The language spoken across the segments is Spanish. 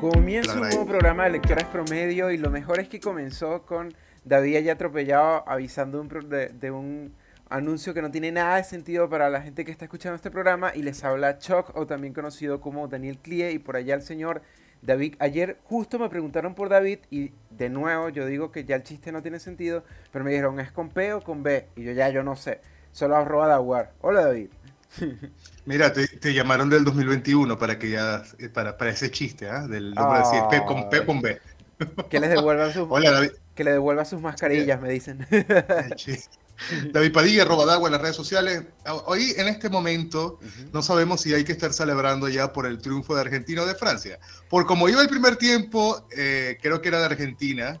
Comienza un nuevo programa de Lectores Promedio y lo mejor es que comenzó con David ya atropellado avisando de, un anuncio que no tiene nada de sentido para la gente que está escuchando este programa y les habla Chuck o también conocido como Daniel Clie y por allá el señor David. Ayer justo me preguntaron por David y de nuevo yo digo que ya el chiste no tiene sentido, pero me dijeron es con P o con B y yo ya yo no sé, solo arroba Daguar. Hola David. Mira, te, llamaron del 2021 para que ya eh, para, para ese chiste, ¿ah? Del decir P con P con B. Que les devuelvan sus que le devuelva sus mascarillas, me dicen. David Padilla, Robadagua en las redes sociales. Hoy, en este momento, no sabemos si hay que estar celebrando ya por el triunfo de Argentina o de Francia. Por como iba el primer tiempo, eh, creo que era de Argentina,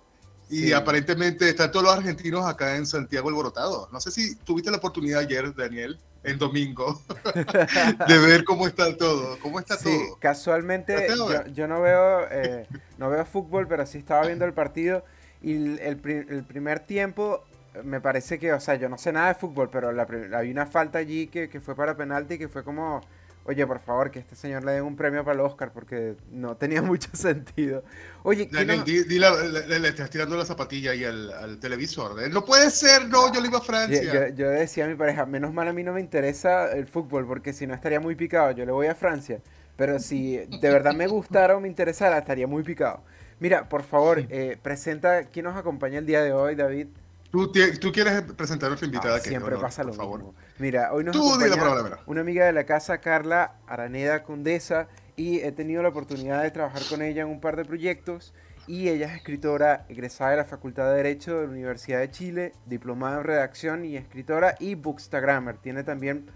y aparentemente están todos los argentinos acá en Santiago alborotados. No sé si tuviste la oportunidad ayer, Daniel, en domingo, de ver cómo está todo. ¿Cómo está sí, todo? Casualmente, yo, no veo eh, no veo fútbol, pero sí estaba viendo el partido. Y el, primer tiempo me parece que, o sea, yo no sé nada de fútbol, pero la, había una falta allí que, que fue para penalti que fue como oye, por favor, que este señor le den un premio para el Oscar porque no tenía mucho sentido. Oye, le, estás tirando la zapatilla ahí al, televisor. ¿eh? No puede ser, no, yo le iba a Francia. Yo, decía a mi pareja, menos mal a mí no me interesa el fútbol porque si no estaría muy picado, yo le voy a Francia. Pero si de verdad me gustara o me interesara, estaría muy picado. Mira, por favor, eh, presenta quién nos acompaña el día de hoy, David. Tú, tú quieres presentar a nuestra invitada. Ah, siempre pasa lo mismo. Mira, hoy nos acompaña una amiga de la casa, Carla Araneda Condesa, y he tenido la oportunidad de trabajar con ella en un par de proyectos. Y ella es escritora egresada de la Facultad de Derecho de la Universidad de Chile, diplomada en redacción y escritora y bookstagrammer. Tiene también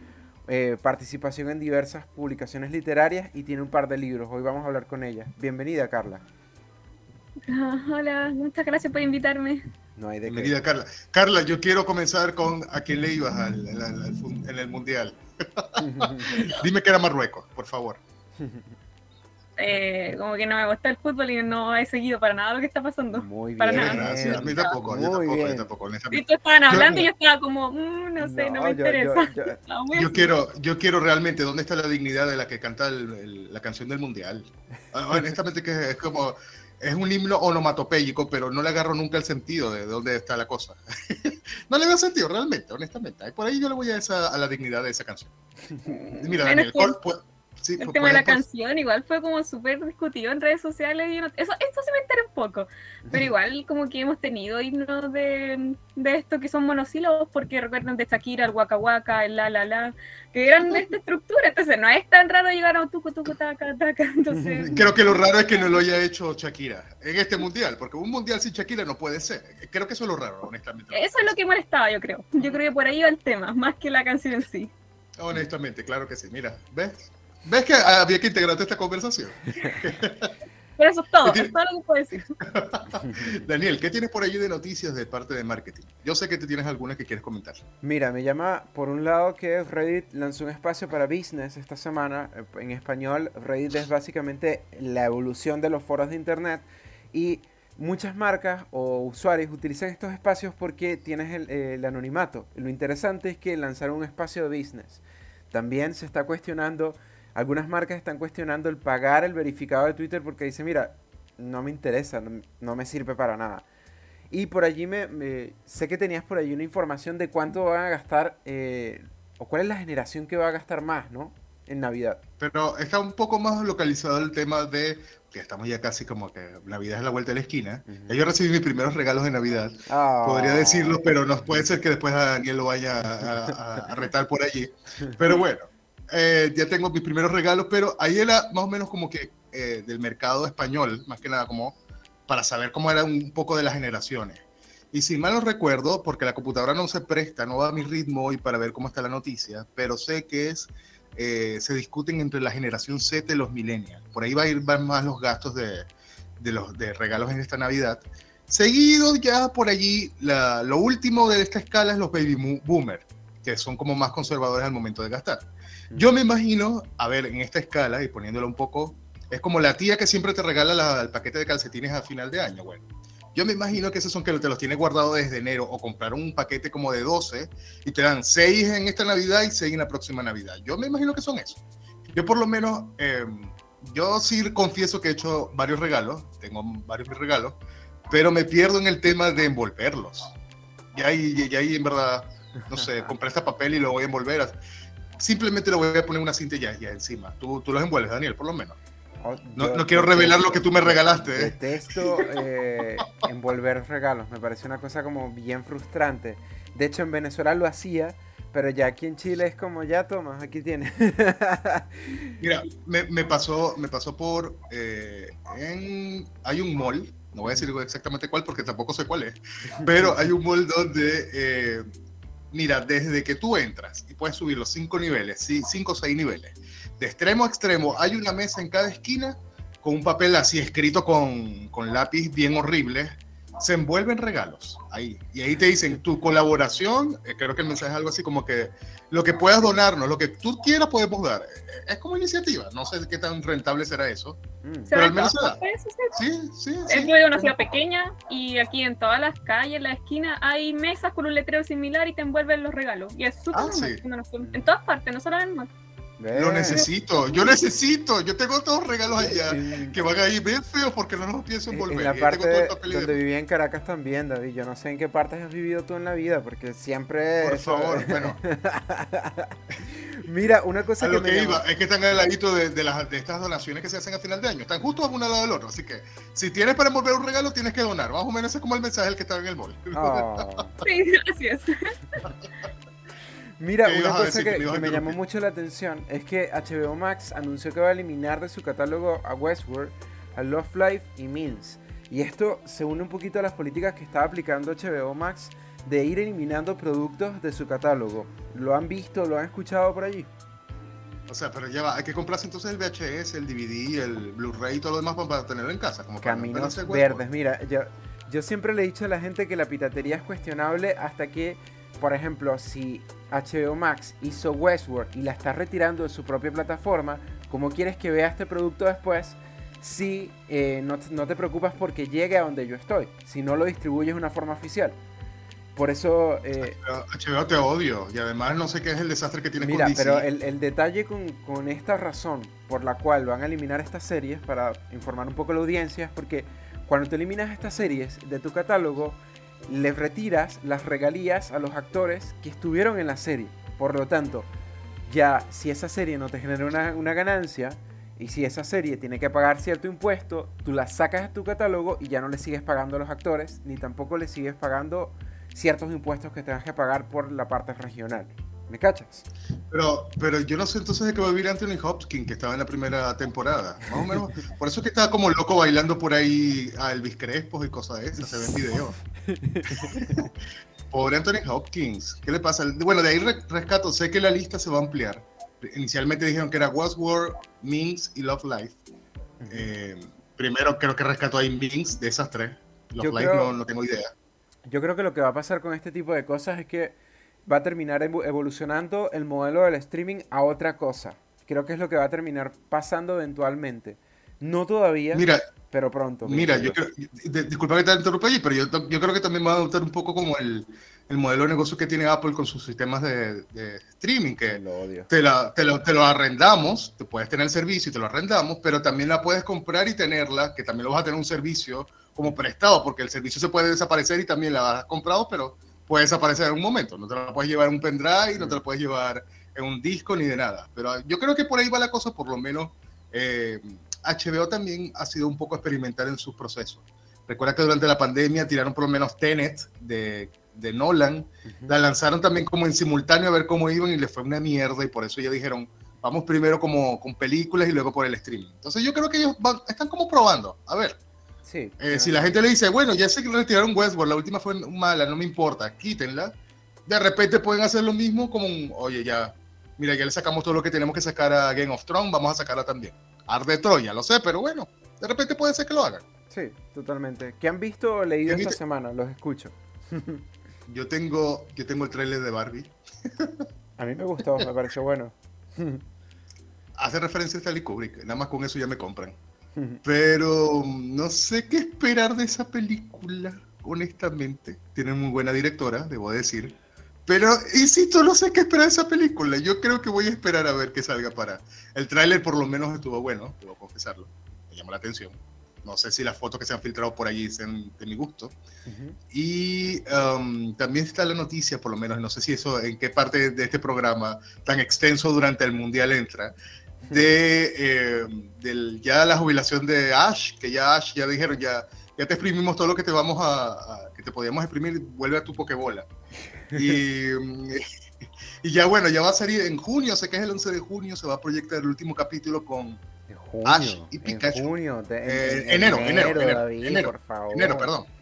eh, participación en diversas publicaciones literarias y tiene un par de libros. Hoy vamos a hablar con ella. Bienvenida, Carla. hola, muchas gracias por invitarme. No hay de Bienvenida, Carla. Carla, yo quiero comenzar con a quién le ibas en el Mundial. Dime que era Marruecos, por favor. Eh, como que no me gusta el fútbol y no he seguido para nada lo que está pasando. Muy bien. Para nada. Gracias. A mí tampoco, yo tampoco, yo tampoco. Y tú estaban hablando y yo estaba como, mm, no sé, no, me interesa. Yo, quiero, yo quiero realmente, ¿dónde está la dignidad de la que canta la canción del mundial? Ah, honestamente que es como, es un himno onomatopéyico, pero no le agarro nunca el sentido de dónde está la cosa. no le veo sentido, realmente, honestamente. Por ahí yo le voy a, esa, a la dignidad de esa canción. Mira, Daniel, el tema de la canción igual fue como súper discutido en redes sociales. Y eso, esto se me entera un poco. Pero igual como que hemos tenido himnos de, de esto que son monosílabos porque recuerdan de Shakira, el Waka Waka, el La La La, que eran de esta estructura. Entonces no es tan raro llegar a un tucu tucu taca taca. Entonces... Creo que lo raro es que no lo haya hecho Shakira en este mundial, porque un mundial sin Shakira no puede ser. Creo que eso es lo raro, honestamente. Eso es lo que molestaba, yo creo. Yo creo que por ahí va el tema, más que la canción en sí. Honestamente, claro que sí. Mira, ¿ves? ¿Ves que había que integrarte esta conversación? Pero eso es todo, es todo lo que puedo decir. Daniel, ¿qué tienes por allí de noticias de parte de marketing? Yo sé que te tienes algunas que quieres comentar. Mira, me llama por un lado que Reddit lanzó un espacio para business esta semana. Eh, en español, Reddit es básicamente la evolución de los foros de internet y muchas marcas o usuarios utilizan estos espacios porque tienes el, el anonimato. Lo interesante es que lanzaron un espacio de business. También se está cuestionando algunas marcas están cuestionando el pagar el verificado de Twitter porque dice, mira, no me interesa, no, me sirve para nada. Y por allí me, sé que tenías por allí una información de cuánto van a gastar eh, o cuál es la generación que va a gastar más, ¿no? En Navidad. Pero está un poco más localizado el tema de que estamos ya casi como que Navidad es la vuelta de la esquina. Yo recibí mis primeros regalos de Navidad. Podría ah. decirlo, pero no puede ser que después a Daniel lo vaya a retar por allí. Pero bueno, eh, ya tengo mis primeros regalos, pero ahí era más o menos como que eh, del mercado español, más que nada como para saber cómo era un poco de las generaciones. Y si mal no recuerdo, porque la computadora no se presta, no va a mi ritmo hoy para ver cómo está la noticia, pero sé que es, eh, se discuten entre la generación Z y los millennials. Por ahí va a ir van más los gastos de, de, los, de regalos en esta Navidad. Seguido ya por allí, la, lo último de esta escala es los baby boomers, que son como más conservadores al momento de gastar. Yo me imagino, a ver, en esta escala y poniéndolo un poco, es como la tía que siempre te regala el paquete de calcetines a final de año, bueno. Yo me imagino que esos son que te los tienes guardados desde enero o compraron un paquete como de 12 y te dan 6 en esta Navidad y 6 en la próxima Navidad. Yo me imagino que son esos. Yo por lo menos, em, yo sí confieso que he hecho varios regalos, tengo varios regalos, pero me pierdo en el tema de envolverlos. Y ahí, y ahí en verdad, no sé, compré este papel y lo voy a envolver. Simplemente lo voy a poner una cinta ya, ya encima. Tú, tú los envuelves, Daniel, por lo menos. Oh, no, no, quiero revelar lo que tú me regalaste. ¿eh? Detesto eh, envolver regalos, me parece una cosa como bien frustrante. De hecho, en Venezuela lo hacía, pero ya aquí en Chile es como, ya toma, aquí tienes. Mira, me, me, pasó, me pasó por, eh, en, hay un mall, no voy a decir exactamente cuál porque tampoco sé cuál es, pero hay un mall donde, eh, mira, desde que tú entras y puedes subir los cinco niveles, cinco o seis niveles, de extremo a extremo, hay una mesa en cada esquina con un papel así escrito con, con lápiz bien horrible se envuelven regalos ahí. Y ahí te dicen tu colaboración, eh, creo que el mensaje es algo así como que lo que puedas donarnos, lo que tú quieras podemos dar. Eh, es como iniciativa, no sé qué tan rentable será eso. Mm. Pero al menos se da. Sí, sí, Es de una ciudad pequeña y aquí en todas las calles, en la esquina, hay mesas con un letrero similar y te envuelven los regalos. Y es súper ah, En todas partes, no solo en el lo necesito, yo necesito. Yo tengo todos los regalos allá que van a ir bien feos porque no los pienso envolver. En la parte donde vivía en Caracas también, David. Yo no sé en qué partes has vivido tú en la vida porque siempre. Por favor, bueno. Mira, una cosa a que, lo que iba es que están al ladito de, las, de estas donaciones que se hacen a final de año. Están justo a uno al lado del otro. Así que si tienes para envolver un regalo, tienes que donar. Más o menos ese es como el mensaje que estaba en el móvil. Oh. sí, gracias. Mira, una cosa que, me llamó mucho la atención es que HBO Max anunció que va a eliminar de su catálogo a Westworld, a Love Life y Mills. Y esto se une un poquito a las políticas que está aplicando HBO Max de ir eliminando productos de su catálogo. ¿Lo han visto, lo han escuchado por allí? O sea, pero ya va, hay que comprarse entonces el VHS, el DVD, el Blu-ray y todo lo demás para tenerlo en casa. Como Caminos verdes, mira, yo, yo siempre le he dicho a la gente que la piratería es cuestionable hasta que por ejemplo, si HBO Max hizo Westworld y la está retirando de su propia plataforma, ¿cómo quieres que vea este producto después? Si eh, no, te preocupas porque llegue a donde yo estoy, si no lo distribuyes de una forma oficial. Por eso... Eh, HBO te odio y además no sé qué es el desastre que tiene mira, con pero el, el detalle con, con, esta razón por la cual van a eliminar estas series, para informar un poco a la audiencia, es porque cuando te eliminas estas series de tu catálogo, le retiras las regalías a los actores que estuvieron en la serie. Por lo tanto, ya si esa serie no te genera una, ganancia y si esa serie tiene que pagar cierto impuesto, tú la sacas de tu catálogo y ya no le sigues pagando a los actores, ni tampoco le sigues pagando ciertos impuestos que tengas que pagar por la parte regional. ¿Me cachas? Pero, pero yo no sé entonces de qué va a vivir Anthony Hopkins, que estaba en la primera temporada. Más o menos. Por eso es que estaba como loco bailando por ahí a Elvis Crespo y cosas de esas. Se ven videos. Pobre Anthony Hopkins. ¿Qué le pasa? Bueno, de ahí rescato. Sé que la lista se va a ampliar. Inicialmente dijeron que era Westworld, Minx y Love Life. Eh, primero creo que rescató ahí Minx de esas tres. Love Life no, no tengo idea. Yo creo que lo que va a pasar con este tipo de cosas es que va a terminar evolucionando el modelo del streaming a otra cosa. Creo que es lo que va a terminar pasando eventualmente. No todavía, mira, pero pronto. Mira, yo creo, disculpa que te interrumpa allí, pero yo, yo, creo que también va a adoptar un poco como el, el modelo de negocio que tiene Apple con sus sistemas de, streaming, que Te, la, te, lo, te, lo, arrendamos, te puedes tener el servicio y te lo arrendamos, pero también la puedes comprar y tenerla, que también lo vas a tener un servicio como prestado, porque el servicio se puede desaparecer y también la has comprado, pero puede desaparecer en un momento. No te la puedes llevar en un pendrive, no te la puedes llevar en un disco ni de nada. Pero yo creo que por ahí va la cosa, por lo menos eh, HBO también ha sido un poco experimental en sus procesos. Recuerda que durante la pandemia tiraron por lo menos Tenet de, de Nolan, la lanzaron también como en simultáneo a ver cómo iban y le fue una mierda y por eso ya dijeron, vamos primero como con películas y luego por el streaming. Entonces yo creo que ellos están como probando, a ver, eh, si la gente le dice, bueno, ya sé que retiraron Westworld, la última fue mala, no me importa, quítenla. De repente pueden hacer lo mismo como un, oye, ya, mira, ya le sacamos todo lo que tenemos que sacar a Game of Thrones, vamos a sacarla también. Arde Troya, lo sé, pero bueno, de repente puede ser que lo hagan. Sí, totalmente. ¿Qué han visto o leído esta semana? Los escucho. yo tengo, yo tengo el trailer de Barbie. a mí me gustó, me pareció bueno. Hace referencia a Stanley Kubrick, nada más con eso ya me compran. Pero no sé qué esperar de esa película, honestamente. Tiene muy buena directora, debo decir. Pero, insisto, no sé qué esperar de esa película. Yo creo que voy a esperar a ver qué salga para. El tráiler por lo menos estuvo bueno, debo confesarlo. Me llamó la atención. No sé si las fotos que se han filtrado por allí sean de mi gusto. Y um, también está la noticia, por lo menos, no sé si eso, en qué parte de este programa tan extenso durante el Mundial entra, de eh, ya la jubilación de Ash, que ya Ash ya dijeron, ya, ya te exprimimos todo lo que te vamos a, que te podíamos exprimir, vuelve a tu pokebola. Y, y ya bueno, ya va a salir en junio, sé que es el 11 de junio, se va a proyectar el último capítulo con Ash y Pikachu. En junio, eh, enero, enero, enero, enero, por favor. enero, perdón.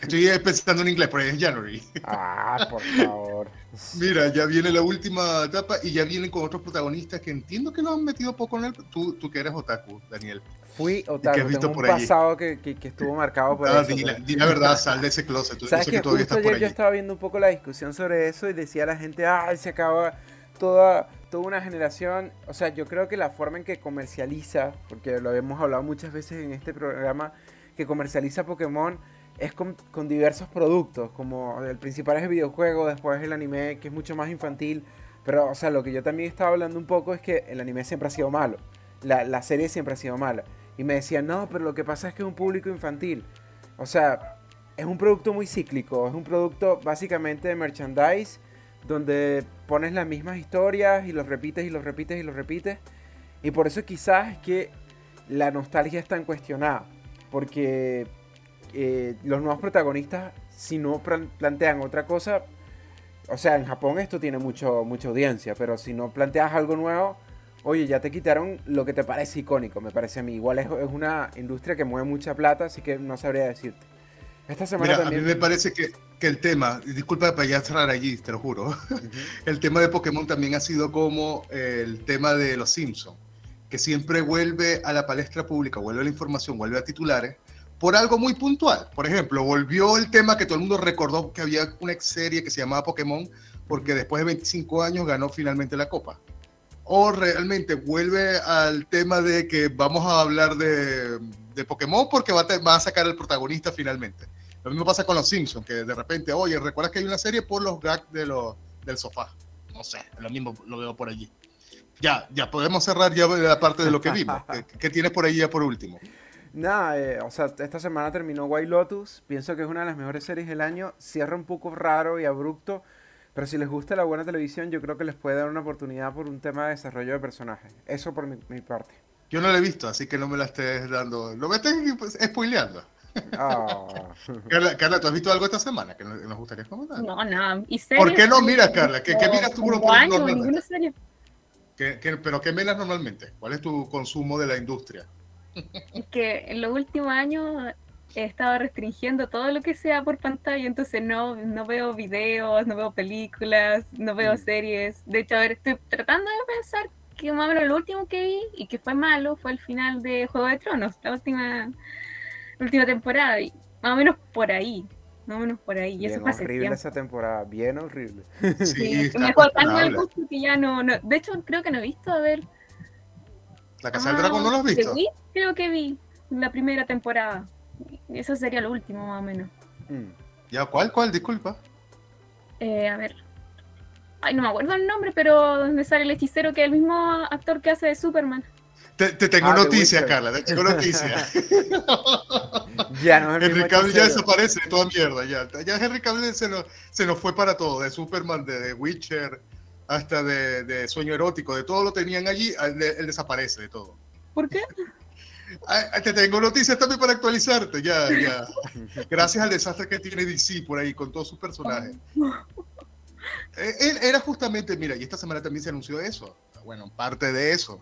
Estoy pensando en inglés, pero es January. Ah, por favor. Mira, ya viene la última etapa y ya vienen con otros protagonistas que entiendo que lo han metido poco en el... Tú, tú que eres otaku, Daniel. Fui otaku, que tengo un pasado que, que, estuvo marcado por ah, eso. Di la, verdad, sal de ese closet. Tú, ¿Sabes que, que justo ayer yo estaba viendo un poco la discusión sobre eso y decía la gente, ay, se acaba toda, toda una generación. O sea, yo creo que la forma en que comercializa, porque lo hemos hablado muchas veces en este programa, que comercializa Pokémon es con, diversos productos, como el principal es el videojuego, después el anime, que es mucho más infantil. Pero, o sea, lo que yo también estaba hablando un poco es que el anime siempre ha sido malo. La, la serie siempre ha sido mala. Y me decían, no, pero lo que pasa es que es un público infantil. O sea, es un producto muy cíclico. Es un producto básicamente de merchandise donde pones las mismas historias y los repites y los repites y los repites. Y por eso quizás es que la nostalgia está en cuestionada. Porque eh, los nuevos protagonistas, si no plantean otra cosa, o sea, en Japón esto tiene mucho, mucha audiencia, pero si no planteas algo nuevo, oye, ya te quitaron lo que te parece icónico, me parece a mí. Igual es, una industria que mueve mucha plata, así que no sabría decirte. Esta semana también... A mí me parece que, que el tema, disculpa para ya cerrar allí, te lo juro, el tema de Pokémon también ha sido como el tema de los Simpsons, que siempre vuelve a la palestra pública, vuelve a la información, vuelve a titulares, por algo muy puntual. Por ejemplo, volvió el tema que todo el mundo recordó que había una serie que se llamaba Pokémon, porque después de 25 años ganó finalmente la copa. O realmente vuelve al tema de que vamos a hablar de, de Pokémon porque va a, va a sacar el protagonista finalmente. Lo mismo pasa con los Simpsons, que de repente, oye, ¿recuerdas que hay una serie por los gags de del sofá? No sé, lo mismo lo veo por allí. Ya, ya podemos cerrar ya la parte de lo que vimos. ¿Qué, qué tienes por ahí ya por último? Nada, eh, o sea, esta semana terminó White Lotus. Pienso que es una de las mejores series del año. Cierra un poco raro y abrupto. Pero si les gusta la buena televisión, yo creo que les puede dar una oportunidad por un tema de desarrollo de personajes. Eso por mi, parte. Yo no la he visto, así que no me la estés dando. Lo me estés spoileando. Oh. Carla, ¿tú has visto algo esta semana que nos gustaría comentar? No, no. ¿Y ¿Por qué no miras, Carla? ¿Qué, qué miras tú por normalmente? ¿Qué, ¿Pero qué miras normalmente? ¿Cuál es tu consumo de la industria? Es que en los últimos años he estado restringiendo todo lo que sea por pantalla, entonces no, no veo videos, no veo películas, no veo mm. series. De hecho, a ver, estoy tratando de pensar que más o menos lo último que vi y que fue malo fue el final de Juego de Tronos, la última, última temporada, y más o menos por ahí. Más o menos por ahí. Y bien eso horrible esa temporada, bien horrible. Sí, me tan gusto que ya no, no, De hecho, creo que no he visto, a ver, ¿La Casa del Dragón no lo has visto? Sí, creo que vi la primera temporada. Eso sería lo último, más o menos. Mm. ¿Ya cuál? ¿Cuál? Disculpa. Eh, a ver. Ay, no me acuerdo el nombre, pero donde sale el hechicero que es el mismo actor que hace de Superman. Te, tengo ah, noticias, Carla, te tengo noticias. ya no Henry Cavill ya desaparece de toda mierda. Ya, ya Henry Cavill se nos, se nos fue para todo, de Superman, de, de Witcher, hasta de, sueño erótico, de todo lo tenían allí, él, desaparece de todo. ¿Por qué? te tengo noticias también para actualizarte, ya, ya. Gracias al desastre que tiene DC por ahí con todos sus personajes. Eh, él era justamente, mira, y esta semana también se anunció eso, bueno, parte de eso,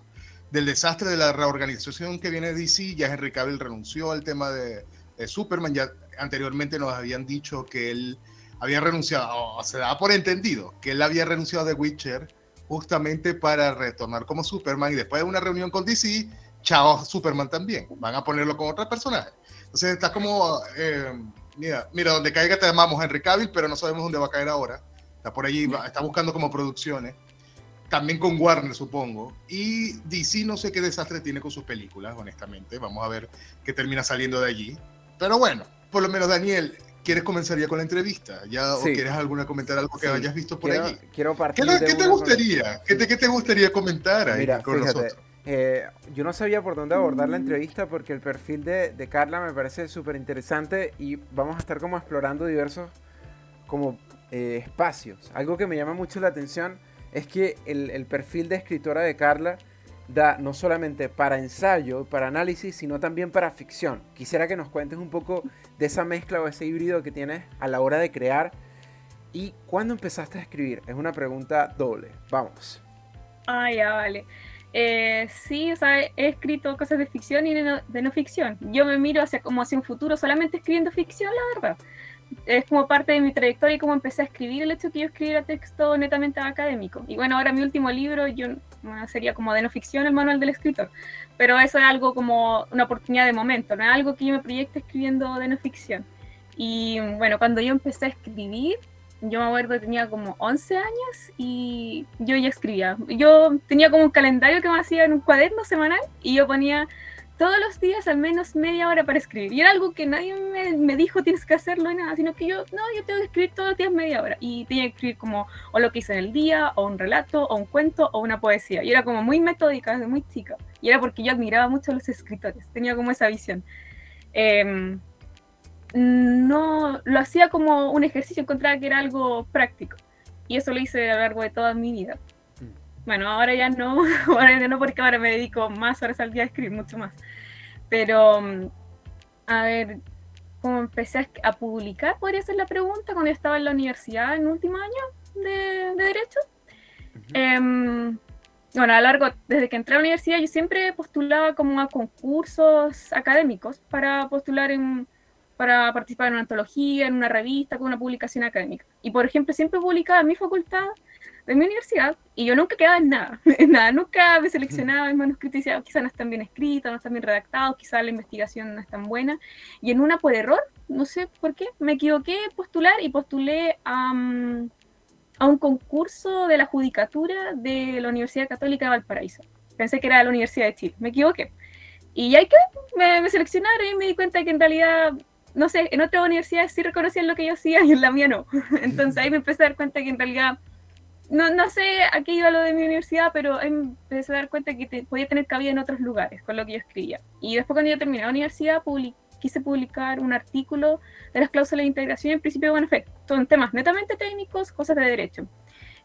del desastre de la reorganización que viene de DC, ya Henry Cavill renunció al tema de, de Superman, ya anteriormente nos habían dicho que él había renunciado, o se da por entendido, que él había renunciado de Witcher justamente para retornar como Superman y después de una reunión con DC, chao Superman también, van a ponerlo con otro personaje. Entonces está como, eh, mira, mira, donde caiga te llamamos Henry Cavill, pero no sabemos dónde va a caer ahora. Está por allí, está buscando como producciones. También con Warner, supongo. Y DC no sé qué desastre tiene con sus películas, honestamente. Vamos a ver qué termina saliendo de allí. Pero bueno, por lo menos Daniel, ¿quieres comenzar ya con la entrevista? ¿Ya, ¿O quieres alguna comentar algo que hayas visto por quiero, allí? Quiero partir ¿Qué, ¿qué te gustaría? ¿Qué te, ¿Qué te, gustaría comentar ahí Mira, con fíjate, eh, yo no sabía por dónde abordar la entrevista porque el perfil de, de Carla me parece súper interesante y vamos a estar como explorando diversos como eh, espacios. Algo que me llama mucho la atención es que el, el perfil de escritora de Carla da no solamente para ensayo, para análisis, sino también para ficción. Quisiera que nos cuentes un poco de esa mezcla o ese híbrido que tienes a la hora de crear. ¿Y cuándo empezaste a escribir? Es una pregunta doble. Vamos. Ah, ya, vale. Eh, sí, o sea, he escrito cosas de ficción y de no, ficción. Yo me miro hacia como hacia un futuro solamente escribiendo ficción, la verdad es como parte de mi trayectoria y cómo empecé a escribir el hecho que yo escribiera texto netamente académico. Y bueno, ahora mi último libro yo sería como de no ficción, el manual del escritor, pero eso es algo como una oportunidad de momento, no es algo que yo me proyecte escribiendo de no ficción. Y bueno, cuando yo empecé a escribir, yo me acuerdo que tenía como 11 años y yo ya escribía. Yo tenía como un calendario que me hacía en un cuaderno semanal y yo ponía todos los días al menos media hora para escribir. Y era algo que nadie me, dijo tienes que hacerlo y nada, sino que yo, no, yo tengo que escribir todos los días media hora. Y tenía que escribir como o lo que hice en el día, o un relato, o un cuento, o una poesía. Y era como muy metódica desde muy chica. Y era porque yo admiraba mucho a los escritores, tenía como esa visión. Em, no, lo hacía como un ejercicio, encontraba que era algo práctico. Y eso lo hice a lo largo de toda mi vida. Bueno, ahora ya no, ahora ya no porque ahora me dedico más horas al día a escribir, mucho más. Pero, mm, a ver, como empecé a, publicar, podría ser la pregunta, cuando yo estaba en la universidad en último año de, Derecho. Em, bueno, a lo largo, desde que entré a la universidad, yo siempre postulaba como a concursos académicos para postular en, para participar en una antología, en una revista, con una publicación académica. Y por ejemplo, siempre publicaba en mi facultad de mi universidad y yo nunca quedaba en nada, en nada, nunca me seleccionaba en manuscritos y decía, quizás no están bien escritos, no están bien redactados, quizás la investigación no es tan buena. Y en una por error, no sé por qué, me equivoqué postular y postulé a, a un concurso de la judicatura de la Universidad Católica de Valparaíso. Pensé que era la Universidad de Chile, me equivoqué. Y ahí que me, me seleccionaron y me di cuenta que en realidad no sé, en otras universidades sí reconocían lo que yo hacía y en la mía no. Entonces ahí me empecé a dar cuenta que en realidad no, no sé a qué iba lo de mi universidad, pero empecé a dar cuenta que podía tener cabida en otros lugares con lo que yo escribía. Y después cuando yo terminé la universidad, quise publicar un artículo de las cláusulas de integración en principio de buen efecto. Son temas netamente técnicos, cosas de derecho.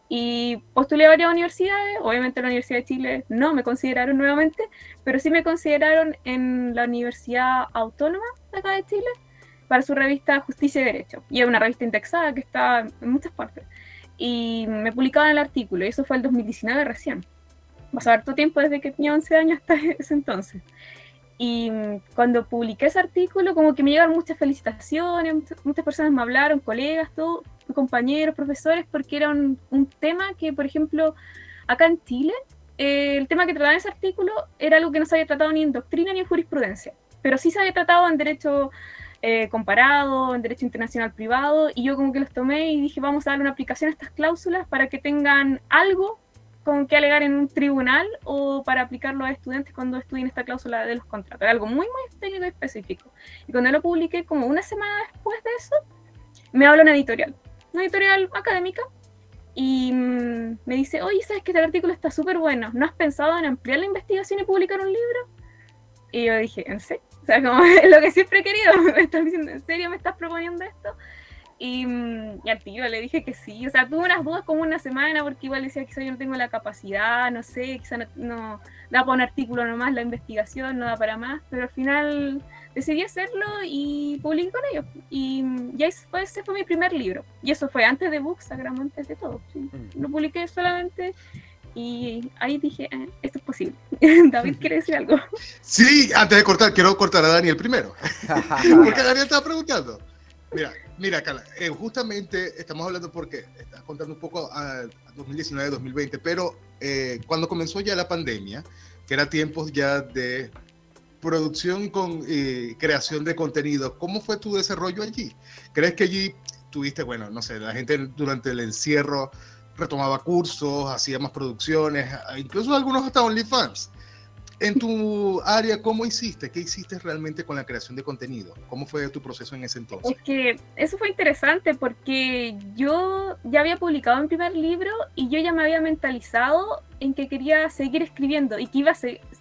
Y postulé a varias universidades, obviamente la Universidad de Chile no me consideraron nuevamente, pero sí me consideraron en la Universidad Autónoma de acá de Chile para su revista Justicia y Derecho. Y es una revista indexada que está en muchas partes y me publicaban el artículo, y eso fue el 2019 recién. Pasó harto tiempo desde que tenía 11 años hasta ese entonces. Y cuando publiqué ese artículo, como que me llegaron muchas felicitaciones, muchas personas me hablaron, colegas, todos, compañeros, profesores, porque era un, tema que, por ejemplo, acá en Chile, eh, el tema que trataba en ese artículo era algo que no se había tratado ni en doctrina ni en jurisprudencia, pero sí se había tratado en derecho eh, comparado, en derecho internacional privado, y yo como que los tomé y dije, vamos a darle una aplicación a estas cláusulas para que tengan algo con que alegar en un tribunal o para aplicarlo a estudiantes cuando estudien esta cláusula de los contratos. Algo muy, muy técnico y específico. Y cuando lo publiqué, como una semana después de eso, me habla una editorial, una editorial académica, y mm, me dice, oye, ¿sabes que este artículo está súper bueno? ¿No has pensado en ampliar la investigación y publicar un libro? Y yo dije, ¿en serio? O sea, como es lo que siempre he querido. Me estás diciendo, ¿en serio me estás proponiendo esto? Y, mm, y, al tío le dije que sí. O sea, tuve unas dudas como una semana porque igual decía que yo no tengo la capacidad, no sé, quizá no, da para un artículo nomás la investigación, no da para más. Pero al final decidí hacerlo y publiqué con ellos. Y ya ese fue mi primer libro. Y eso fue antes de Bookstagram, antes de todo. ¿sí? Mm. Lo publiqué solamente y ahí dije, ah, esto es posible. David, ¿quiere decir algo? Sí, antes de cortar, quiero cortar a Daniel primero. porque Daniel estaba preguntando. Mira, mira, Carla, eh, justamente estamos hablando porque estás contando un poco a, 2019-2020, pero eh, cuando comenzó ya la pandemia, que era tiempos ya de producción con eh, creación de contenido, ¿cómo fue tu desarrollo allí? ¿Crees que allí tuviste, bueno, no sé, la gente durante el encierro retomaba cursos, hacía más producciones, incluso algunos hasta OnlyFans. en tu área, ¿cómo hiciste? ¿Qué hiciste realmente con la creación de contenido? ¿Cómo fue tu proceso en ese entonces? Es que eso fue interesante porque yo ya había publicado mi primer libro y yo ya me había mentalizado en que quería seguir escribiendo y que iba a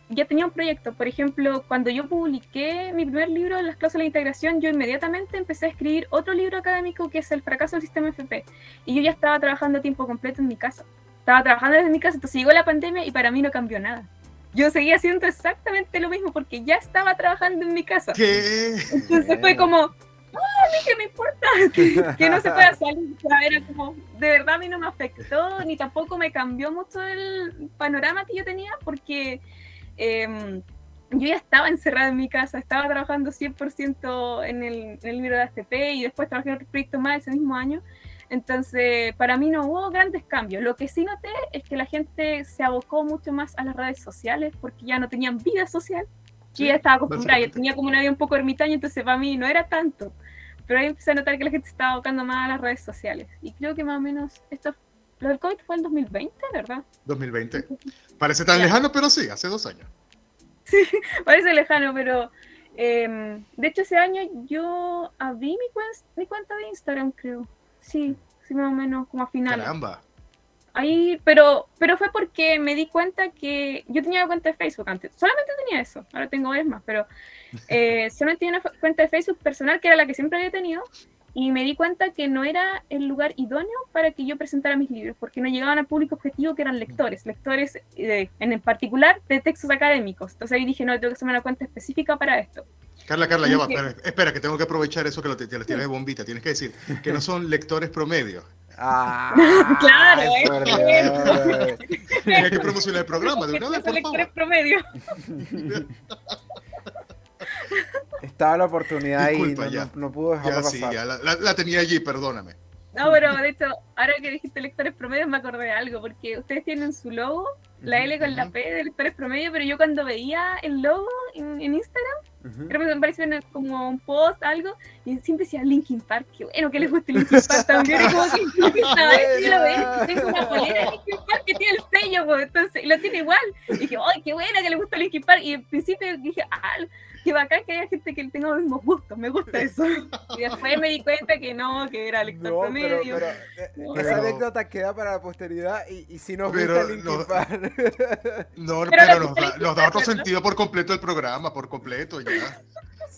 ya tenía un proyecto. Por ejemplo, cuando yo publiqué mi primer libro, Las cláusulas de integración, yo inmediatamente empecé a escribir otro libro académico que es El fracaso del sistema FP. Y yo ya estaba trabajando a tiempo completo en mi casa. Estaba trabajando desde mi casa, entonces llegó la pandemia y para mí no cambió nada yo seguía haciendo exactamente lo mismo porque ya estaba trabajando en mi casa. ¿Qué? Entonces fue como, no, a mí que me importa que no se pueda salir. era como, de verdad a mí no me afectó, ni tampoco me cambió mucho el panorama que yo tenía porque em, yo ya estaba encerrada en mi casa, estaba trabajando 100% en el, en el libro de AFP y después trabajé en otro proyecto más ese mismo año. Entonces, para mí no hubo grandes cambios. Lo que sí noté es que la gente se abocó mucho más a las redes sociales porque ya no tenían vida social. Yo ya estaba acostumbrada, ya tenía como una vida un poco ermitaña, entonces para mí no era tanto. Pero ahí empecé a notar que la gente se estaba abocando más a las redes sociales. Y creo que más o menos esto, lo del COVID fue en 2020, ¿verdad? 2020. Parece tan lejano, pero sí, hace dos años. Sí, parece lejano, pero em, de hecho ese año yo abrí mi, mi cuenta de Instagram, creo. Sí, sí, más o menos como a final. Caramba. Ahí, pero, pero fue porque me di cuenta que yo tenía una cuenta de Facebook antes. Solamente tenía eso. Ahora tengo varias más, pero eh, solamente tenía una cuenta de Facebook personal que era la que siempre había tenido. Y me di cuenta que no era el lugar idóneo para que yo presentara mis libros, porque no llegaban al público objetivo que eran lectores, lectores eh, en particular de textos académicos. Entonces ahí dije, no, tengo que hacer una cuenta específica para esto. Carla, Carla, ya va. Espera, que tengo que aprovechar eso que lo, te, tienes de bombita. Tienes que decir que no son lectores promedio. Ah, claro, eh. Tienes que promocionar el programa de una vez, por lectores promedio. Estaba la oportunidad y no, pudo dejarlo pasar. Sí, ya, la tenía allí, perdóname. No, pero de hecho, ahora que dijiste lectores promedio me acordé de algo, porque ustedes tienen su logo, la L con la P de lectores promedio, pero yo cuando veía el logo en, Instagram, creo que me parecía como un post, algo, y siempre decía Linkin Park, qué bueno que les guste Linkin Park también, y como que estaba lo veía, tengo una polera de Linkin Park que tiene el sello, pues, entonces, y lo tiene igual, y dije, ¡ay, qué buena que le gusta Linkin Park! Y al principio dije, ¡ah! Qué bacán que haya gente que tenga los mismos gustos, me gusta eso. Y después me di cuenta que no, que era lector no, promedio. Pero, pero, eh, esa anécdota queda para la posteridad y, y si nos gusta Linkin no, No, pero, nos, da, nos, da, otro sentido por completo el programa, por completo ya.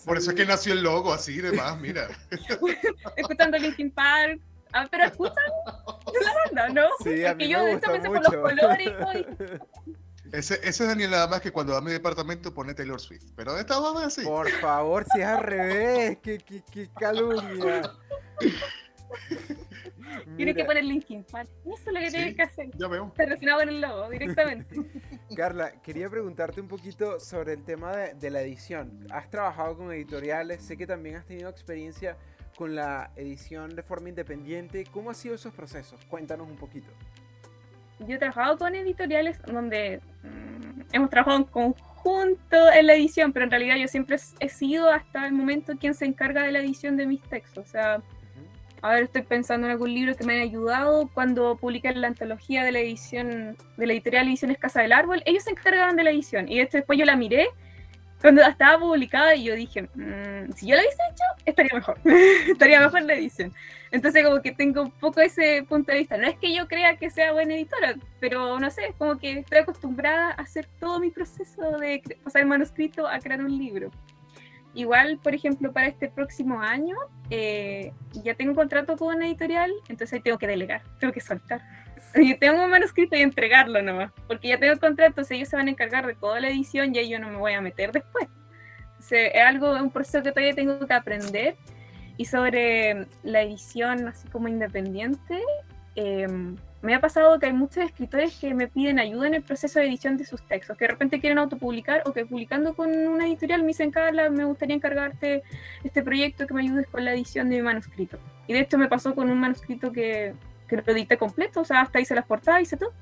Por eso es que nació el logo así de más, mira. Escuchando Linkin Park, Ah, pero escuchan la banda, ¿no? Sí, a mí me yo gusta mucho. por los colores y ese, ese es Daniel nada más que cuando va a mi departamento pone Taylor Swift. Pero esta vamos así. Por favor, si es al revés, qué, qué, qué calumnia. Tiene que poner Linkin Park. Eso es lo que tiene que hacer. Ya veo. Está relacionado con el logo directamente. Carla, quería preguntarte un poquito sobre el tema de, de, la edición. Has trabajado con editoriales, sé que también has tenido experiencia con la edición de forma independiente. ¿Cómo han sido esos procesos? Cuéntanos un poquito yo he trabajado con editoriales donde mm, hemos trabajado en conjunto en la edición, pero en realidad yo siempre he sido hasta el momento quien se encarga de la edición de mis textos. O sea, a ver, estoy pensando en algún libro que me haya ayudado cuando publiqué la antología de la edición, de la editorial Ediciones Casa del Árbol. Ellos se encargaban de la edición y después yo la miré cuando estaba publicada y yo dije, mm, si yo la hubiese hecho, estaría mejor, estaría mejor la edición. Entonces como que tengo un poco ese punto de vista. No es que yo crea que sea buena editora, pero no sé, como que estoy acostumbrada a hacer todo mi proceso de pasar el manuscrito a crear un libro. Igual, por ejemplo, para este próximo año, eh, ya tengo un contrato con una editorial, entonces ahí tengo que delegar, tengo que soltar. Tengo un manuscrito y entregarlo nomás, porque ya tengo el contrato, ellos se van a encargar de toda la edición y yo no me voy a meter después. es algo, un proceso que todavía tengo que aprender. Y sobre la edición, así como independiente, em, me ha pasado que hay muchos escritores que me piden ayuda en el proceso de edición de sus textos, que de repente quieren autopublicar o que publicando con una editorial me dicen, Carla, me gustaría encargarte este proyecto que me ayudes con la edición de mi manuscrito. Y de hecho me pasó con un manuscrito que que lo edité completo, o sea, hasta hice las portadas, hice todo.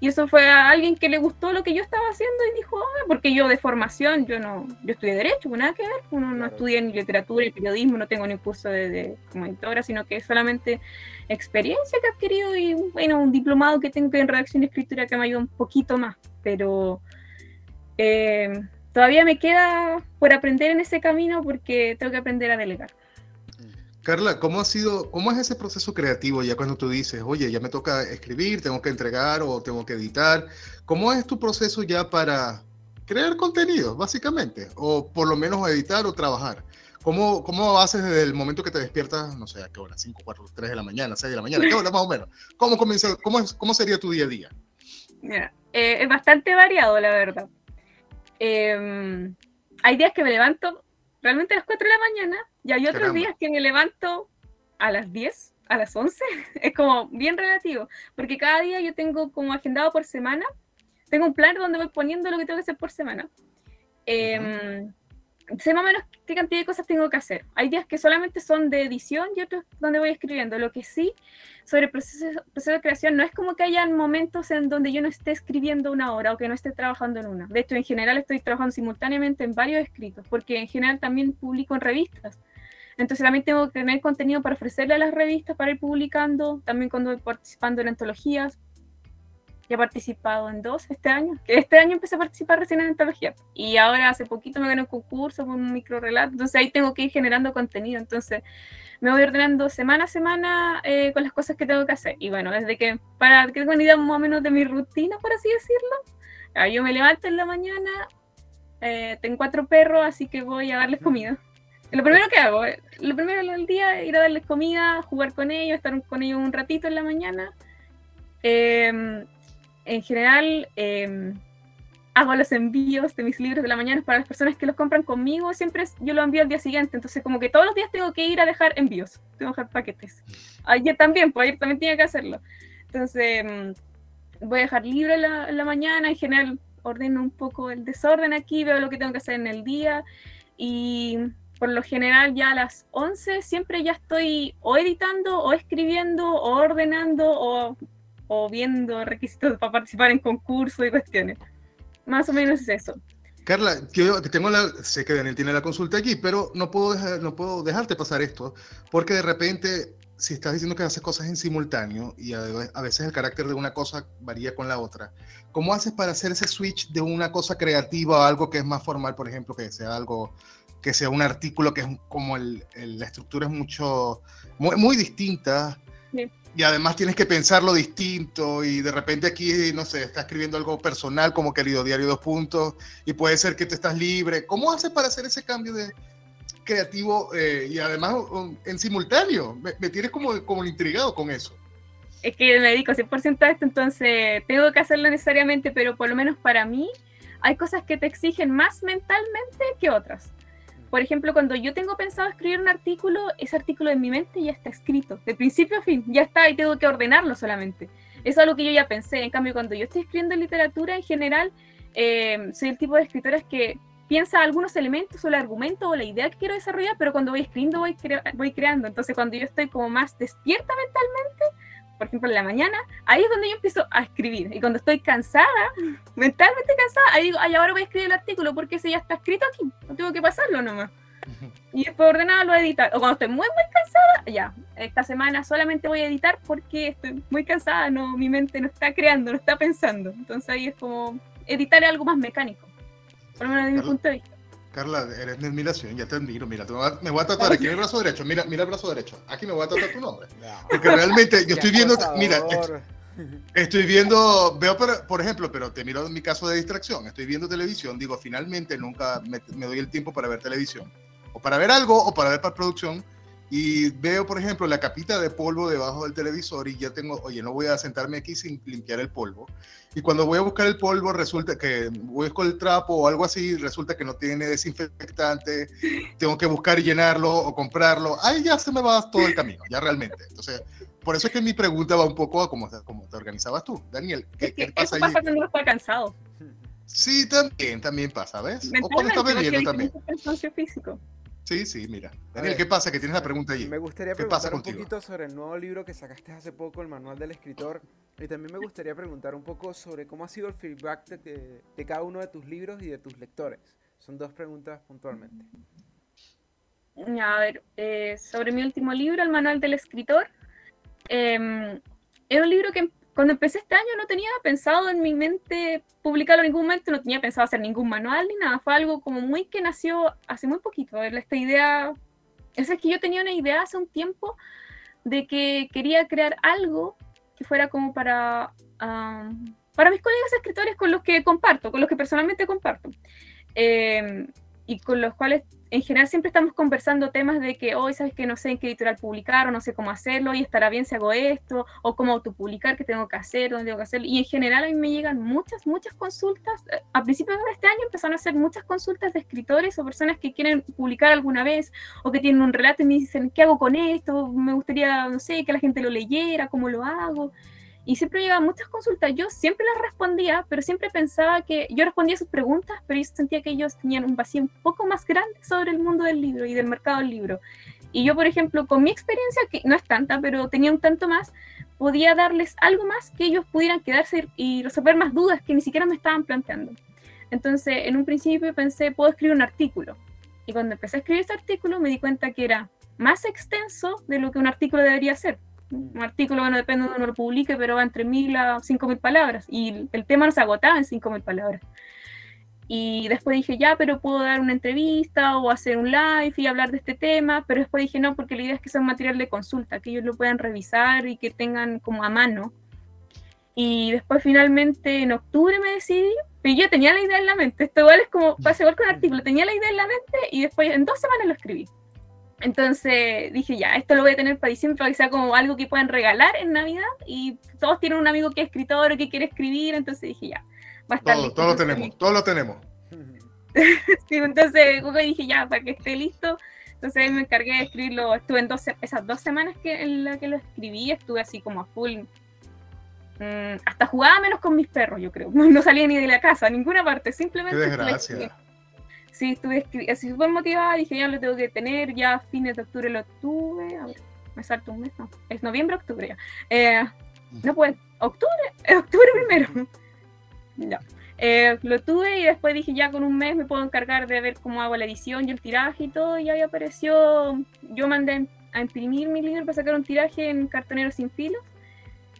Y eso fue a alguien que le gustó lo que yo estaba haciendo y dijo, ah, porque yo de formación, yo no, yo estudié Derecho, nada que ver, uno no estudia ni literatura ni periodismo, no tengo ni curso de, como editora, sino que es solamente experiencia que he adquirido y, bueno, un diplomado que tengo en redacción y escritura que me ayuda un poquito más, pero eh, todavía me queda por aprender en ese camino porque tengo que aprender a delegar. Carla, ¿cómo ha sido, cómo es ese proceso creativo ya cuando tú dices, oye, ya me toca escribir, tengo que entregar o tengo que editar? ¿Cómo es tu proceso ya para crear contenido, básicamente? O por lo menos editar o trabajar. ¿Cómo, ¿Cómo haces desde el momento que te despiertas, no sé, a qué hora, 5, 4, 3 de la mañana, 6 de la mañana, qué hora más o menos? ¿Cómo, comienza, cómo, es, cómo sería tu día a día? Eh, es bastante variado, la verdad. Em, hay días que me levanto realmente a las 4 de la mañana y hay otros días que me levanto a las 10, a las 11. es como bien relativo, porque cada día yo tengo como agendado por semana, tengo un plan donde voy poniendo lo que tengo que hacer por semana. Eh, sé más o menos qué cantidad de cosas tengo que hacer. Hay días que solamente son de edición y otros donde voy escribiendo. Lo que sí, sobre el proceso, proceso, de creación, no es como que hayan momentos en donde yo no esté escribiendo una hora o que no esté trabajando en una. De hecho, en general estoy trabajando simultáneamente en varios escritos, porque en general también publico en revistas. Entonces también tengo que tener contenido para ofrecerle a las revistas para ir publicando, también cuando voy participando en antologías, he participado en dos este año, este año empecé a participar recién en antología y ahora hace poquito me gané un concurso con un micro relato, entonces ahí tengo que ir generando contenido, entonces me voy ordenando semana a semana eh, con las cosas que tengo que hacer y bueno, desde que, para que tengan idea más o menos de mi rutina, por así decirlo, yo me levanto en la mañana, eh, tengo cuatro perros, así que voy a darles comida. Lo primero que hago, eh, lo primero del día, ir a darles comida, jugar con ellos, estar con ellos un ratito en la mañana. Eh, en general em, hago los envíos de mis libros de la mañana para las personas que los compran conmigo, siempre yo lo envío al día siguiente, entonces como que todos los días tengo que ir a dejar envíos, tengo que dejar paquetes. Ayer también, pues ayer también tenía que hacerlo. Entonces em, voy a dejar libros en la, la mañana, en general ordeno un poco el desorden aquí, veo lo que tengo que hacer en el día y por lo general ya a las 11 siempre ya estoy o editando o escribiendo o ordenando o o viendo requisitos para participar en concursos y cuestiones. Más o menos es eso. Carla, yo tengo la, sé que Daniel tiene la consulta aquí, pero no puedo, no puedo dejarte pasar esto, porque de repente, si estás diciendo que haces cosas en simultáneo y a, veces el carácter de una cosa varía con la otra, ¿cómo haces para hacer ese switch de una cosa creativa a algo que es más formal, por ejemplo, que sea algo, que sea un artículo que es como la estructura es mucho, muy, muy distinta? Y además tienes que pensarlo distinto y de repente aquí, no sé, estás escribiendo algo personal como querido diario dos puntos y puede ser que te estás libre. ¿Cómo haces para hacer ese cambio de creativo eh, y además en simultáneo? Me, tienes como, como intrigado con eso. Es que me dedico 100% a esto, entonces tengo que hacerlo necesariamente, pero por lo menos para mí hay cosas que te exigen más mentalmente que otras. Por ejemplo, cuando yo tengo pensado escribir un artículo, ese artículo en mi mente ya está escrito, de principio a fin, ya está y tengo que ordenarlo solamente. Es algo que yo ya pensé. En cambio, cuando yo estoy escribiendo literatura en general, eh, soy el tipo de escritora que piensa algunos elementos o el argumento o la idea que quiero desarrollar, pero cuando voy escribiendo voy, voy creando. Entonces, cuando yo estoy como más despierta mentalmente, por ejemplo, en la mañana, ahí es donde yo empiezo a escribir. Y cuando estoy cansada, mentalmente cansada, ahí digo, ay, ahora voy a escribir el artículo porque ese ya está escrito aquí, no tengo que pasarlo nomás. Y después ordenarlo, editar. O cuando estoy muy, muy cansada, ya, esta semana solamente voy a editar porque estoy muy cansada, no, mi mente no está creando, no está pensando. Entonces ahí es como editar algo más mecánico, por lo menos desde mi punto de vista. Carla, eres mi admiración, ya te admiro. Mira, me voy a tatuar aquí en el brazo derecho. Mira, mira el brazo derecho. Aquí me voy a tatuar tu nombre. Porque realmente yo estoy viendo, mira, estoy, viendo, veo por, ejemplo, pero te miro en mi caso de distracción. Estoy viendo televisión, digo, finalmente nunca me, me doy el tiempo para ver televisión. O para ver algo o para ver para producción y veo, por ejemplo, la capita de polvo debajo del televisor y ya tengo, oye, no voy a sentarme aquí sin limpiar el polvo. Y cuando voy a buscar el polvo, resulta que voy con el trapo o algo así, resulta que no tiene desinfectante, tengo que buscar y llenarlo o comprarlo. Ahí ya se me va todo el camino, ya realmente. Entonces, por eso es que mi pregunta va un poco a cómo, cómo te organizabas tú, Daniel. ¿Qué, ¿qué pasa eso pasa cuando uno está cansado. Sí, también, también pasa, ¿ves? O cuando está bebiendo también. físico. Sí, sí, mira. Daniel, ¿qué pasa? Que tienes la pregunta allí. Me gustaría preguntar un poquito sobre el nuevo libro que sacaste hace poco, el Manual del Escritor. Y también me gustaría preguntar un poco sobre cómo ha sido el feedback de, cada uno de tus libros y de tus lectores. Son dos preguntas puntualmente. A ver, eh, sobre mi último libro, el Manual del Escritor. Em, es un libro que cuando empecé este año no tenía pensado en mi mente publicarlo en ningún momento, no tenía pensado hacer ningún manual ni nada, fue algo como muy que nació hace muy poquito, esta idea, es que yo tenía una idea hace un tiempo de que quería crear algo que fuera como para, para mis colegas escritores con los que comparto, con los que personalmente comparto. Eh, y con los cuales en general siempre estamos conversando temas de que hoy sabes que no sé en qué editorial publicar o no sé cómo hacerlo y estará bien si hago esto o cómo autopublicar, qué tengo que hacer, dónde tengo que hacerlo. Y en general a mí me llegan muchas, muchas consultas. Eh, a principios de este año empezaron a hacer muchas consultas de escritores o personas que quieren publicar alguna vez o que tienen un relato y me dicen, ¿qué hago con esto? Me gustaría, no sé, que la gente lo leyera, ¿cómo lo hago? Y siempre llegaban muchas consultas. Yo siempre las respondía, pero siempre pensaba que yo respondía sus preguntas, pero yo sentía que ellos tenían un vacío un poco más grande sobre el mundo del libro y del mercado del libro. Y yo, por ejemplo, con mi experiencia, que no es tanta, pero tenía un tanto más, podía darles algo más que ellos pudieran quedarse y resolver más dudas que ni siquiera me estaban planteando. Entonces, en un principio pensé, puedo escribir un artículo. Y cuando empecé a escribir ese artículo, me di cuenta que era más extenso de lo que un artículo debería ser un artículo, bueno, depende de uno lo publique, pero va entre mil a cinco mil palabras. Y el tema no se agotaba en cinco mil palabras. Y después dije, ya, pero puedo dar una entrevista o hacer un live y hablar de este tema. Pero después dije, no, porque la idea es que sea un material de consulta, que ellos lo puedan revisar y que tengan como a mano. Y después finalmente en octubre me decidí, pero yo tenía la idea en la mente. Esto igual es como, pasa igual con el artículo, tenía la idea en la mente y después en dos semanas lo escribí. Entonces dije, ya, esto lo voy a tener para diciembre, para que sea como algo que puedan regalar en Navidad. Y todos tienen un amigo que es escritor o que quiere escribir, entonces dije, ya, va a estar todo, Todo lo tenemos, todo lo tenemos. sí, entonces dije, ya, para que esté listo. Entonces me encargué de escribirlo, estuve en dos, esas dos semanas que, en las que lo escribí, estuve así como a full. Mm, hasta jugaba menos con mis perros, yo creo. No salía ni de la casa, a ninguna parte, simplemente... Qué desgracia sí, estuve así súper motivada, dije ya lo tengo que tener, ya a fines de octubre lo tuve, a ver, me salto un mes, no, es noviembre, octubre ya. Eh, no puede, octubre, es octubre primero. ya. Eh, lo tuve y después dije ya con un mes me puedo encargar de ver cómo hago la edición y el tiraje y todo, y ahí apareció, yo mandé a imprimir mi libro para sacar un tiraje en cartonero sin filos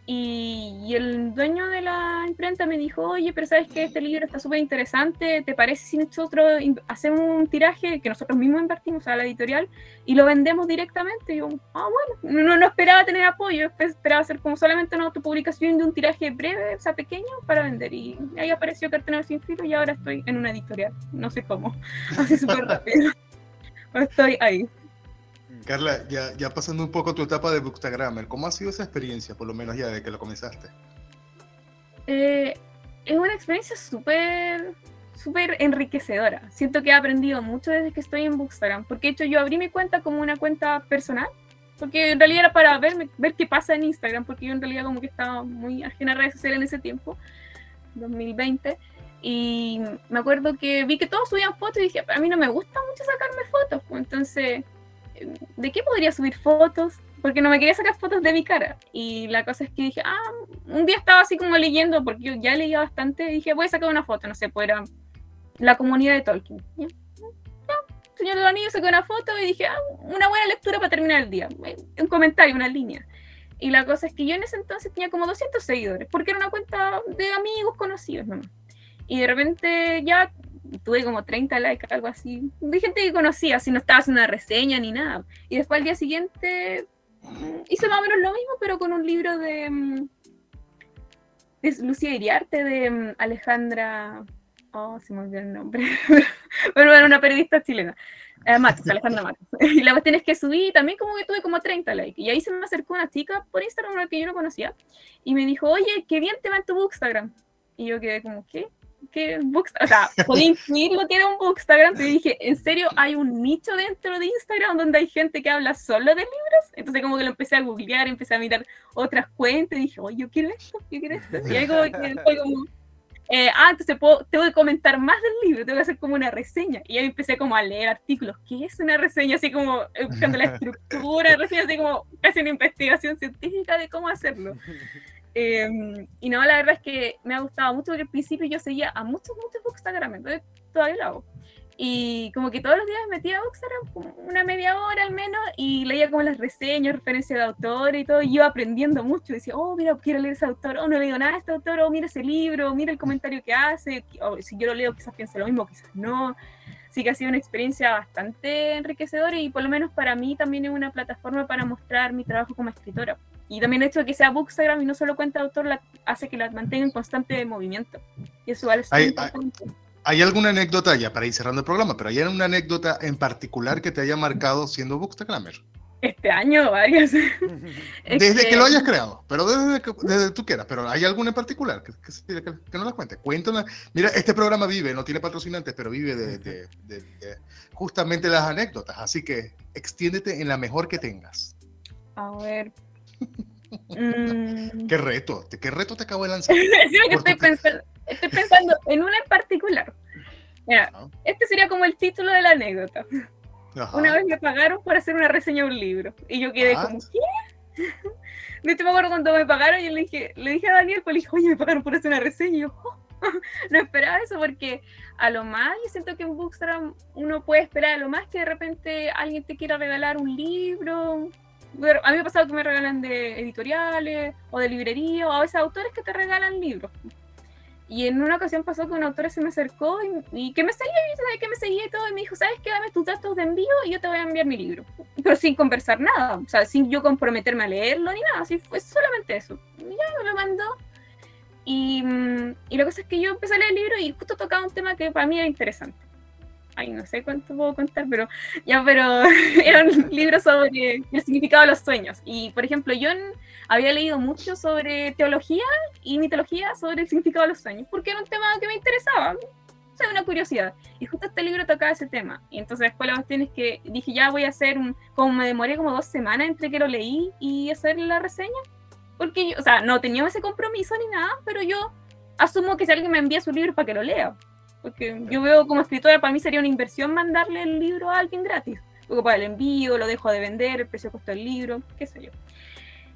y, el dueño de la imprenta me dijo, oye, pero sabes que este libro está súper interesante, ¿te parece si nosotros hacemos un tiraje que nosotros mismos invertimos a la editorial y lo vendemos directamente? Y yo, ah, bueno, no, no esperaba tener apoyo, esperaba hacer como solamente una autopublicación de un tiraje breve, o sea, pequeño, para vender. Y ahí apareció Cartonero Sin Filo y ahora estoy en una editorial, no sé cómo, así súper rápido. estoy ahí. Carla, ya, ya pasando un poco tu etapa de Bookstagrammer, ¿cómo ha sido esa experiencia, por lo menos ya de que lo comenzaste? Eh, es una experiencia súper súper enriquecedora. Siento que he aprendido mucho desde que estoy en Bookstagram, porque de hecho yo abrí mi cuenta como una cuenta personal, porque en realidad era para ver, ver qué pasa en Instagram, porque yo en realidad como que estaba muy ajena a redes sociales en ese tiempo, 2020, y me acuerdo que vi que todos subían fotos y dije, a mí no me gusta mucho sacarme fotos, pues entonces ¿de qué podría subir fotos? Porque no me quería sacar fotos de mi cara. Y la cosa es que dije, ah, un día estaba así como leyendo, porque yo ya leía bastante, y dije, voy a sacar una foto, no sé, pues era la comunidad de Tolkien. ¿Ya? Señor de Anillos saqué una foto y dije, ah, una buena lectura para terminar el día. Un comentario, una línea. Y la cosa es que yo en ese entonces tenía como 200 seguidores, porque era una cuenta de amigos conocidos nomás. Y de repente ya tuve como 30 likes, algo así, de gente que conocía, si no estaba haciendo una reseña ni nada. Y después al día siguiente mm, hice más o menos lo mismo, pero con un libro de, mm, de Lucía Iriarte, de mm, Alejandra, oh, se me olvidó el nombre, pero era una periodista chilena. Eh, Matos, Alejandra Matos. Y la cuestión es que subí también como que tuve como 30 likes. Y ahí se me acercó una chica por Instagram, que yo no conocía, y me dijo, oye, qué bien te va en tu Bookstagram. Y yo quedé como, ¿qué? Que Bookstagram, o sea, podía intuirlo tiene un Bookstagram, pero dije, ¿en serio hay un nicho dentro de Instagram donde hay gente que habla solo de libros? Entonces como que lo empecé a googlear, empecé a mirar otras cuentas y dije, oye, yo quiero esto, yo quiero esto. Y ahí como que fue como, eh, ah, entonces puedo, tengo que comentar más del libro, tengo que hacer como una reseña. Y ahí empecé como a leer artículos. ¿Qué es una reseña? Así como eh, buscando la estructura, reseña, así como casi una investigación científica de cómo hacerlo. Em, y no, la verdad es que me ha gustado mucho porque al principio yo seguía a muchos, muchos bookstagram, entonces todavía lo hago. Y como que todos los días me metía a Bookstagram, una media hora al menos, y leía como las reseñas, referencias de autor y todo, y iba aprendiendo mucho. Decía, oh, mira, quiero leer ese autor, oh, no leído nada de este autor, oh, mira ese libro, mira el comentario que hace, o si yo lo leo quizás piense lo mismo, quizás no. Así que ha sido una experiencia bastante enriquecedora y por lo menos para mí también es una plataforma para mostrar mi trabajo como escritora. Y también el hecho de que sea Bookstagram y no solo cuenta de autor la, hace que la mantenga en constante movimiento. Y eso vale hay, hay, alguna anécdota, ya para ir cerrando el programa, pero hay una anécdota en particular que te haya marcado siendo Bookstagrammer? Este año, varias. desde que lo hayas creado, pero desde que desde tú quieras, pero ¿hay alguna en particular que, que, no la cuente? Cuéntala. Mira, este programa vive, no tiene patrocinantes, pero vive de, de, de, justamente las anécdotas, así que extiéndete en la mejor que tengas. A ver, Mm. ¿Qué reto? ¿Qué reto te acabo de lanzar? estoy, pensando, estoy pensando en una en particular. Mira, ah. este sería como el título de la anécdota. Una vez me pagaron por hacer una reseña de un libro. Y yo quedé como, ¿qué? No te me acuerdo cuando me pagaron y le dije, le dije a Daniel, pues le dije, oye, me pagaron por hacer una reseña. Y yo, oh, no esperaba eso porque a lo más yo siento que en Bookstagram uno puede esperar a lo más que de repente alguien te quiera regalar un libro, a mí me ha pasado que me regalan de editoriales o de librería o a veces autores que te regalan libros. Y en una ocasión pasó que un autor se me acercó y, que me seguía y que me seguía y todo y me dijo, ¿sabes qué? Dame tus datos de envío y yo te voy a enviar mi libro. Pero sin conversar nada, o sea, sin yo comprometerme a leerlo ni nada, así fue solamente eso. Y ya me lo mandó. Y, mm, y la cosa es que yo empecé a leer el libro y justo tocaba un tema que para mí era interesante ay, no sé cuánto puedo contar, pero ya, pero era un libro sobre el significado de los sueños. Y, por ejemplo, yo había leído mucho sobre teología y mitología sobre el significado de los sueños, porque era un tema que me interesaba, o sea, una curiosidad. Y justo este libro tocaba ese tema. Y entonces después la cuestión es que dije, ya voy a hacer un, como me demoré como dos semanas entre que lo leí y hacer la reseña, porque yo, o sea, no tenía ese compromiso ni nada, pero yo asumo que si alguien me envía su libro para que lo lea. Porque yo veo como escritora, para mí sería una inversión mandarle el libro a alguien gratis. Luego para el envío, lo dejo de vender, el precio costó el libro, qué sé yo.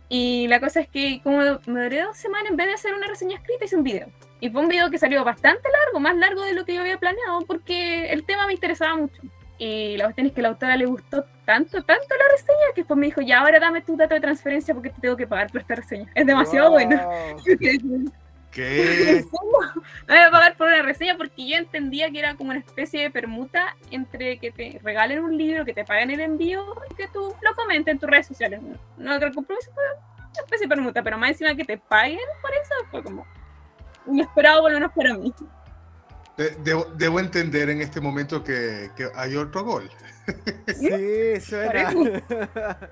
Y la cosa es que como me duré dos semanas, en vez de hacer una reseña escrita, hice un video. Y fue un video que salió bastante largo, más largo de lo que yo había planeado, porque el tema me interesaba mucho. Y la cuestión es que la autora le gustó tanto, tanto la reseña, que después me dijo, ya ahora dame tu dato de transferencia porque te tengo que pagar por esta reseña. Es demasiado bueno. ¿Qué? Me voy a pagar por una reseña porque yo entendía que era como una especie de permuta entre que te regalen un libro, que te paguen el envío y que tú lo comentes en tus redes sociales. No, que compromiso fue una especie de permuta, pero más encima que te paguen por eso fue como inesperado por lo menos para mí. debo, entender en este momento que, hay otro gol. Sí, suena.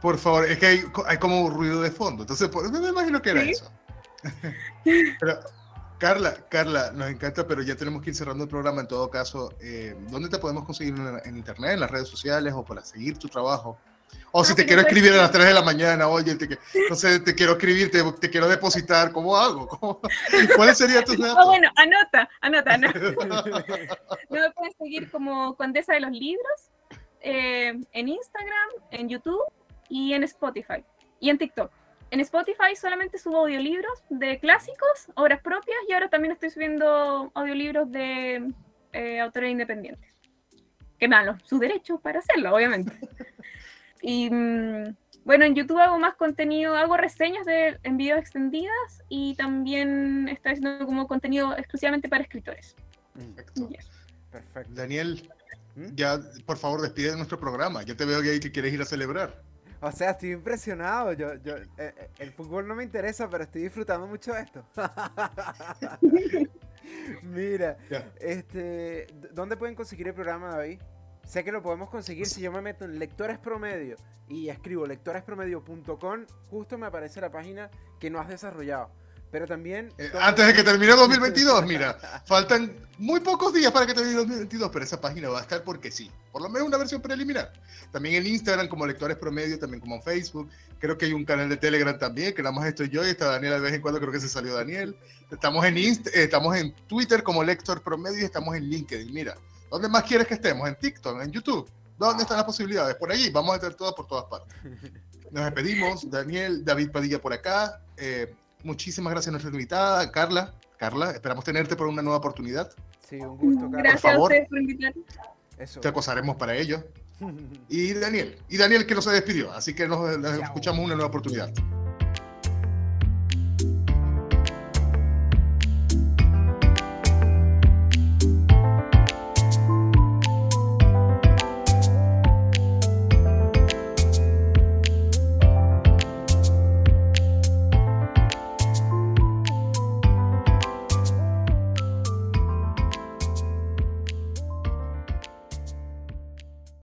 Por favor, es que hay, hay como un ruido de fondo, entonces me imagino que era eso. Pero, Carla, Carla, nos encanta, pero ya tenemos que ir cerrando el programa. En todo caso, eh, ¿dónde te podemos conseguir en, internet, en las redes sociales o para seguir tu trabajo? O si ah, te quiero escribir a las 3 de la mañana, oye, te, no sé, te quiero escribir, te, quiero depositar, ¿cómo hago? ¿Cuáles serían tus datos? Oh, bueno, anota, anota, anota. me puedes seguir como Condesa de los Libros eh, en Instagram, en YouTube y en Spotify y en TikTok en Spotify solamente subo audiolibros de clásicos, obras propias, y ahora también estoy subiendo audiolibros de eh, autores independientes. Que me dan sus derechos para hacerlo, obviamente. y mm, bueno, en YouTube hago más contenido, hago reseñas de, en videos extendidas y también estoy haciendo como contenido exclusivamente para escritores. Perfecto. Perfecto. Daniel, ¿Mm? ya por favor despide de nuestro programa. Ya te veo que ahí que quieres ir a celebrar. O sea, estoy impresionado. Yo, yo, eh, eh, el fútbol no me interesa, pero estoy disfrutando mucho de esto. Mira, este, ¿dónde pueden conseguir el programa, David? Sé que lo podemos conseguir si yo me meto en Lectores Promedio y escribo lectorespromedio.com, justo me aparece la página que no has desarrollado. Pero también... Eh, antes de que termine 2022, mira, faltan muy pocos días para que termine 2022, pero esa página va a estar porque sí, por lo menos una versión preliminar. También en Instagram como Lectores Promedio, también como en Facebook. Creo que hay un canal de Telegram también, que nada más estoy yo y está Daniel de vez en cuando, creo que se salió Daniel. Estamos en, Inst eh, estamos en Twitter como Lector Promedio y estamos en LinkedIn. Mira, ¿dónde más quieres que estemos? En TikTok, en YouTube. ¿Dónde están las posibilidades? Por allí, vamos a estar todas por todas partes. Nos despedimos, Daniel, David Padilla por acá. Eh, muchísimas gracias a nuestra invitada, Carla. Carla, esperamos tenerte por una nueva oportunidad. Sí, un gusto. Gracias por favor, a ustedes por invitarme. Te acosaremos para ello. Y Daniel, y Daniel que no se despidió, así que nos, nos escuchamos una nueva oportunidad.